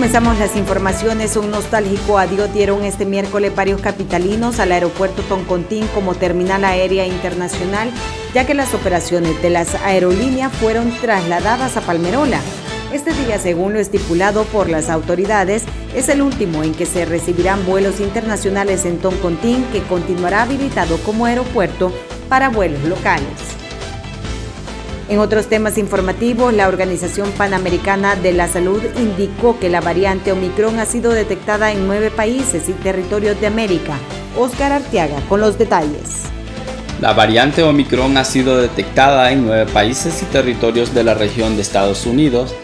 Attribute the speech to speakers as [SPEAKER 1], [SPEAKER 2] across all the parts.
[SPEAKER 1] comenzamos las informaciones. Un nostálgico adiós dieron este miércoles varios capitalinos al aeropuerto Toncontín como terminal aérea internacional, ya que las operaciones de las aerolíneas fueron trasladadas a Palmerola. Este día, según lo estipulado por las autoridades, es el último en que se recibirán vuelos internacionales en Toncontín, que continuará habilitado como aeropuerto para vuelos locales. En otros temas informativos, la Organización Panamericana de la Salud indicó que la variante Omicron ha sido detectada en nueve países y territorios de América. Oscar Arteaga con los detalles.
[SPEAKER 2] La variante Omicron ha sido detectada en nueve países y territorios de la región de Estados Unidos,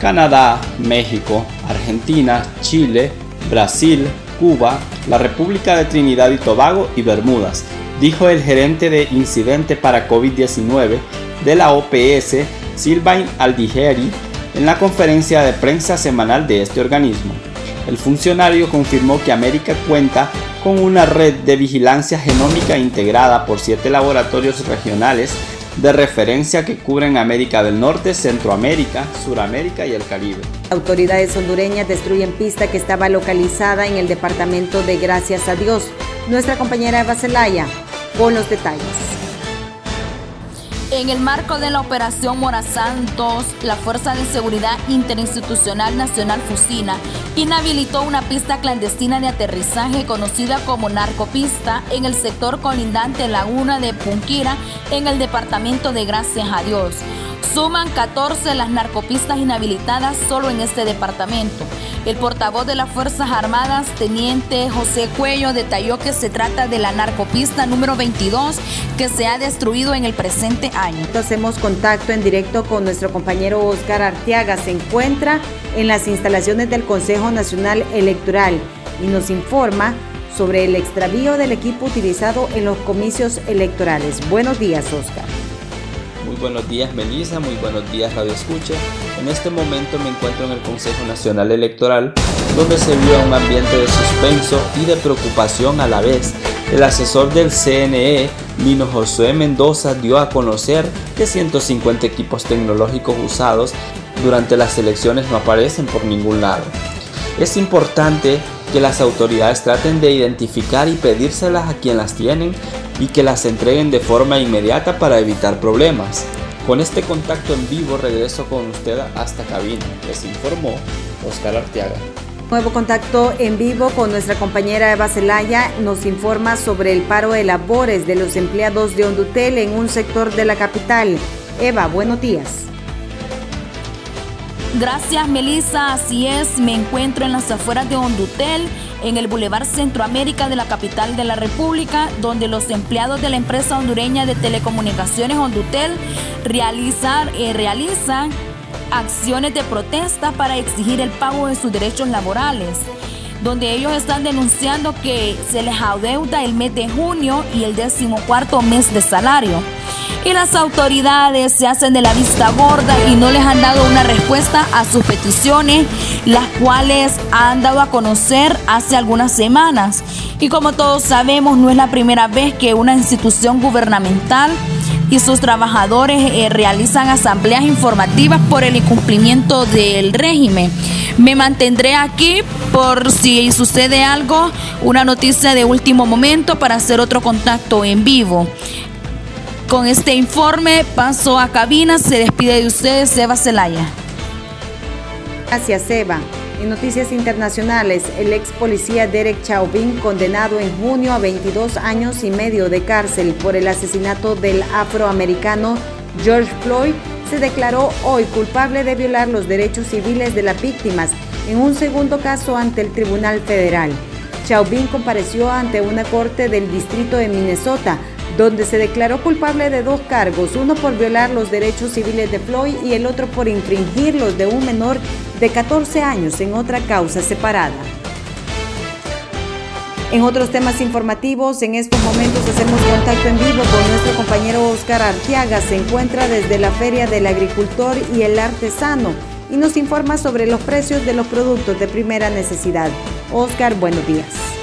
[SPEAKER 2] Canadá, México, Argentina, Chile, Brasil, Cuba, la República de Trinidad y Tobago y Bermudas, dijo el gerente de incidente para COVID-19 de la OPS, Sylvain Aldigeri, en la conferencia de prensa semanal de este organismo. El funcionario confirmó que América cuenta con una red de vigilancia genómica integrada por siete laboratorios regionales de referencia que cubren América del Norte, Centroamérica, Suramérica y el Caribe.
[SPEAKER 1] Autoridades hondureñas destruyen pista que estaba localizada en el departamento de Gracias a Dios. Nuestra compañera Eva Zelaya con los detalles.
[SPEAKER 3] En el marco de la operación Morazán 2, la Fuerza de Seguridad Interinstitucional Nacional Fusina inhabilitó una pista clandestina de aterrizaje conocida como narcopista en el sector colindante Laguna de Punquira en el departamento de Gracias a Dios. Suman 14 las narcopistas inhabilitadas solo en este departamento. El portavoz de las Fuerzas Armadas, teniente José Cuello, detalló que se trata de la narcopista número 22 que se ha destruido en el presente año.
[SPEAKER 1] Hacemos contacto en directo con nuestro compañero Oscar Arteaga. Se encuentra en las instalaciones del Consejo Nacional Electoral y nos informa sobre el extravío del equipo utilizado en los comicios electorales. Buenos días, Oscar.
[SPEAKER 2] Buenos días Melissa, muy buenos días Radio Escucha. En este momento me encuentro en el Consejo Nacional Electoral, donde se vio un ambiente de suspenso y de preocupación a la vez. El asesor del CNE, Lino Josué Mendoza, dio a conocer que 150 equipos tecnológicos usados durante las elecciones no aparecen por ningún lado. Es importante que las autoridades traten de identificar y pedírselas a quien las tienen y que las entreguen de forma inmediata para evitar problemas. Con este contacto en vivo regreso con usted hasta cabina, les informó Oscar Arteaga.
[SPEAKER 1] Nuevo contacto en vivo con nuestra compañera Eva Zelaya nos informa sobre el paro de labores de los empleados de Hondutel en un sector de la capital. Eva, buenos días.
[SPEAKER 3] Gracias Melissa, así es, me encuentro en las afueras de Hondutel, en el Boulevard Centroamérica de la capital de la República, donde los empleados de la empresa hondureña de telecomunicaciones Hondutel realizar, eh, realizan acciones de protesta para exigir el pago de sus derechos laborales donde ellos están denunciando que se les adeuda el mes de junio y el decimocuarto mes de salario y las autoridades se hacen de la vista gorda y no les han dado una respuesta a sus peticiones, las cuales han dado a conocer hace algunas semanas. Y como todos sabemos, no es la primera vez que una institución gubernamental y sus trabajadores eh, realizan asambleas informativas por el incumplimiento del régimen. Me mantendré aquí por si sucede algo, una noticia de último momento para hacer otro contacto en vivo. Con este informe paso a cabina, se despide de ustedes Eva Zelaya.
[SPEAKER 1] Gracias Eva. En noticias internacionales, el ex policía Derek Chauvin, condenado en junio a 22 años y medio de cárcel por el asesinato del afroamericano George Floyd, se declaró hoy culpable de violar los derechos civiles de las víctimas en un segundo caso ante el Tribunal Federal. Chauvin compareció ante una corte del distrito de Minnesota donde se declaró culpable de dos cargos, uno por violar los derechos civiles de Floyd y el otro por infringir los de un menor de 14 años en otra causa separada. En otros temas informativos, en estos momentos hacemos contacto en vivo con nuestro compañero Oscar Arteaga. Se encuentra desde la Feria del Agricultor y el Artesano y nos informa sobre los precios de los productos de primera necesidad. Oscar, buenos días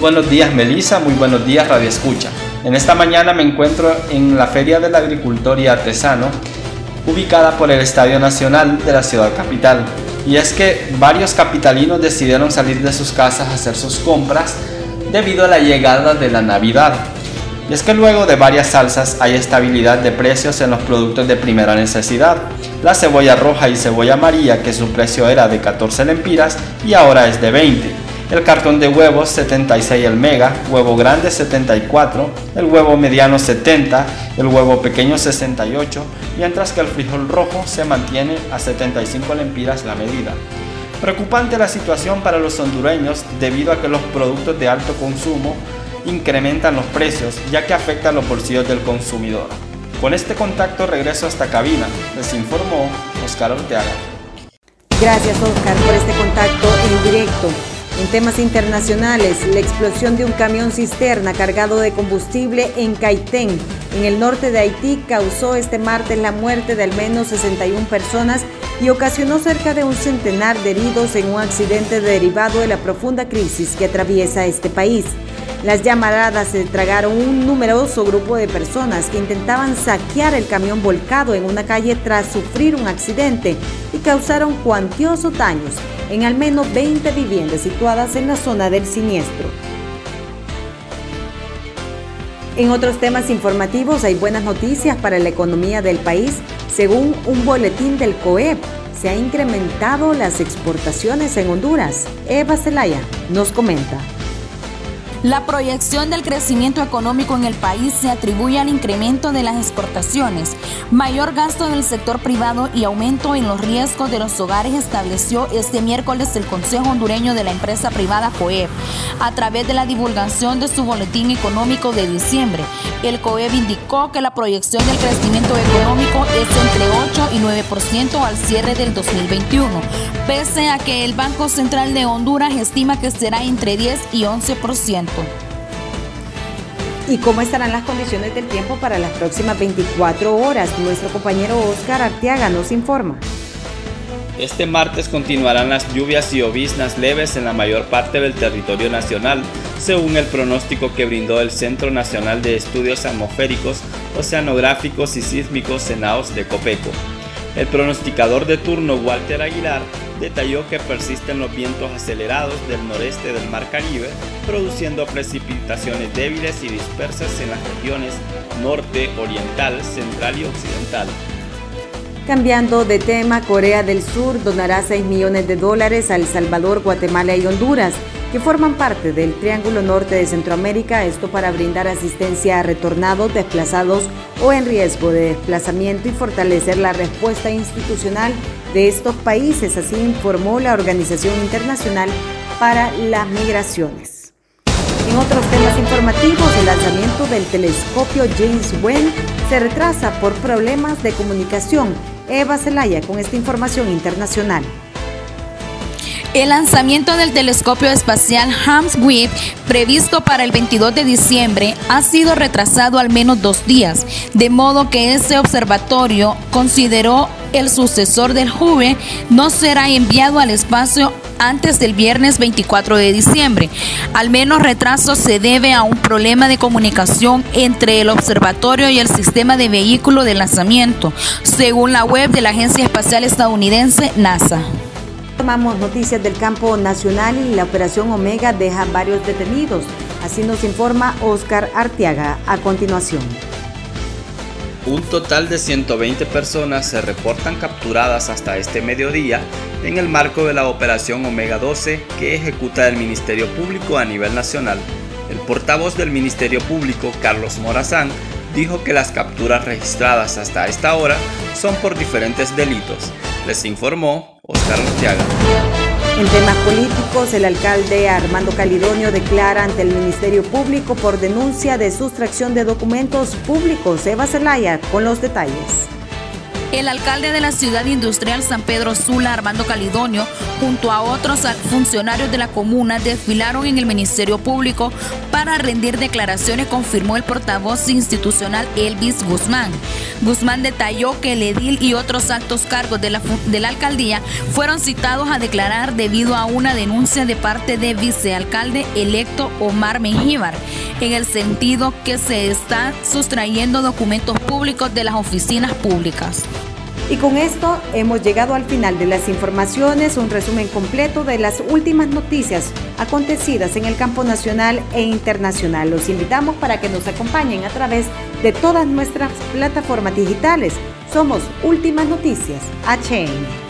[SPEAKER 2] buenos días Melisa, muy buenos días Radio Escucha. En esta mañana me encuentro en la Feria del Agricultor y Artesano, ubicada por el Estadio Nacional de la ciudad capital. y es que varios capitalinos decidieron salir de sus casas a hacer sus compras debido a la llegada de la Navidad. Y es que luego de varias salsas hay estabilidad de precios en los productos de primera necesidad. La cebolla roja y cebolla amarilla que su precio era de 14 lempiras y ahora es de 20. El cartón de huevos 76 el mega, huevo grande 74, el huevo mediano 70, el huevo pequeño 68, mientras que el frijol rojo se mantiene a 75 lempiras la medida. Preocupante la situación para los hondureños debido a que los productos de alto consumo incrementan los precios ya que afectan los bolsillos del consumidor. Con este contacto regreso a esta cabina, les informó Oscar Orteaga.
[SPEAKER 1] Gracias Oscar por este contacto en directo. En temas internacionales, la explosión de un camión cisterna cargado de combustible en Caitén, en el norte de Haití, causó este martes la muerte de al menos 61 personas y ocasionó cerca de un centenar de heridos en un accidente derivado de la profunda crisis que atraviesa este país. Las llamaradas se tragaron un numeroso grupo de personas que intentaban saquear el camión volcado en una calle tras sufrir un accidente y causaron cuantiosos daños en al menos 20 viviendas situadas en la zona del siniestro. En otros temas informativos hay buenas noticias para la economía del país. Según un boletín del COEP, se han incrementado las exportaciones en Honduras. Eva Zelaya nos comenta.
[SPEAKER 3] La proyección del crecimiento económico en el país se atribuye al incremento de las exportaciones, mayor gasto en el sector privado y aumento en los riesgos de los hogares estableció este miércoles el Consejo Hondureño de la empresa privada COEB a través de la divulgación de su boletín económico de diciembre. El COEB indicó que la proyección del crecimiento económico es entre 8 y 9% al cierre del 2021, pese a que el Banco Central de Honduras estima que será entre 10 y 11%.
[SPEAKER 1] ¿Y cómo estarán las condiciones del tiempo para las próximas 24 horas? Nuestro compañero Oscar Arteaga nos informa.
[SPEAKER 2] Este martes continuarán las lluvias y lloviznas leves en la mayor parte del territorio nacional, según el pronóstico que brindó el Centro Nacional de Estudios Atmosféricos, Oceanográficos y Sísmicos CENAOS de Copeco. El pronosticador de turno Walter Aguilar detalló que persisten los vientos acelerados del noreste del Mar Caribe, produciendo precipitaciones débiles y dispersas en las regiones norte, oriental, central y occidental.
[SPEAKER 1] Cambiando de tema, Corea del Sur donará 6 millones de dólares a El Salvador, Guatemala y Honduras, que forman parte del Triángulo Norte de Centroamérica, esto para brindar asistencia a retornados, desplazados o en riesgo de desplazamiento y fortalecer la respuesta institucional de estos países, así informó la Organización Internacional para las Migraciones. En otros temas informativos, el lanzamiento del telescopio James Webb se retrasa por problemas de comunicación. Eva Zelaya con esta información internacional.
[SPEAKER 3] El lanzamiento del telescopio espacial James Webb, previsto para el 22 de diciembre, ha sido retrasado al menos dos días, de modo que ese observatorio consideró el sucesor del Hubble no será enviado al espacio antes del viernes 24 de diciembre. Al menos retraso se debe a un problema de comunicación entre el observatorio y el sistema de vehículo de lanzamiento, según la web de la Agencia Espacial Estadounidense NASA.
[SPEAKER 1] Tomamos noticias del campo nacional y la operación Omega deja varios detenidos. Así nos informa Oscar Arteaga a continuación.
[SPEAKER 2] Un total de 120 personas se reportan capturadas hasta este mediodía en el marco de la operación Omega 12 que ejecuta el Ministerio Público a nivel nacional. El portavoz del Ministerio Público, Carlos Morazán, dijo que las capturas registradas hasta esta hora son por diferentes delitos. Les informó Oscar Arteaga.
[SPEAKER 1] En temas políticos, el alcalde Armando Calidonio declara ante el Ministerio Público por denuncia de sustracción de documentos públicos. Eva Zelaya con los detalles.
[SPEAKER 3] El alcalde de la ciudad industrial San Pedro Sula, Armando Calidonio, junto a otros funcionarios de la comuna, desfilaron en el Ministerio Público para rendir declaraciones, confirmó el portavoz institucional Elvis Guzmán. Guzmán detalló que el edil y otros altos cargos de la, de la alcaldía fueron citados a declarar debido a una denuncia de parte de vicealcalde electo Omar Mengíbar, en el sentido que se están sustrayendo documentos públicos de las oficinas públicas.
[SPEAKER 1] Y con esto hemos llegado al final de las informaciones, un resumen completo de las últimas noticias acontecidas en el campo nacional e internacional. Los invitamos para que nos acompañen a través de todas nuestras plataformas digitales. Somos Últimas Noticias, HN.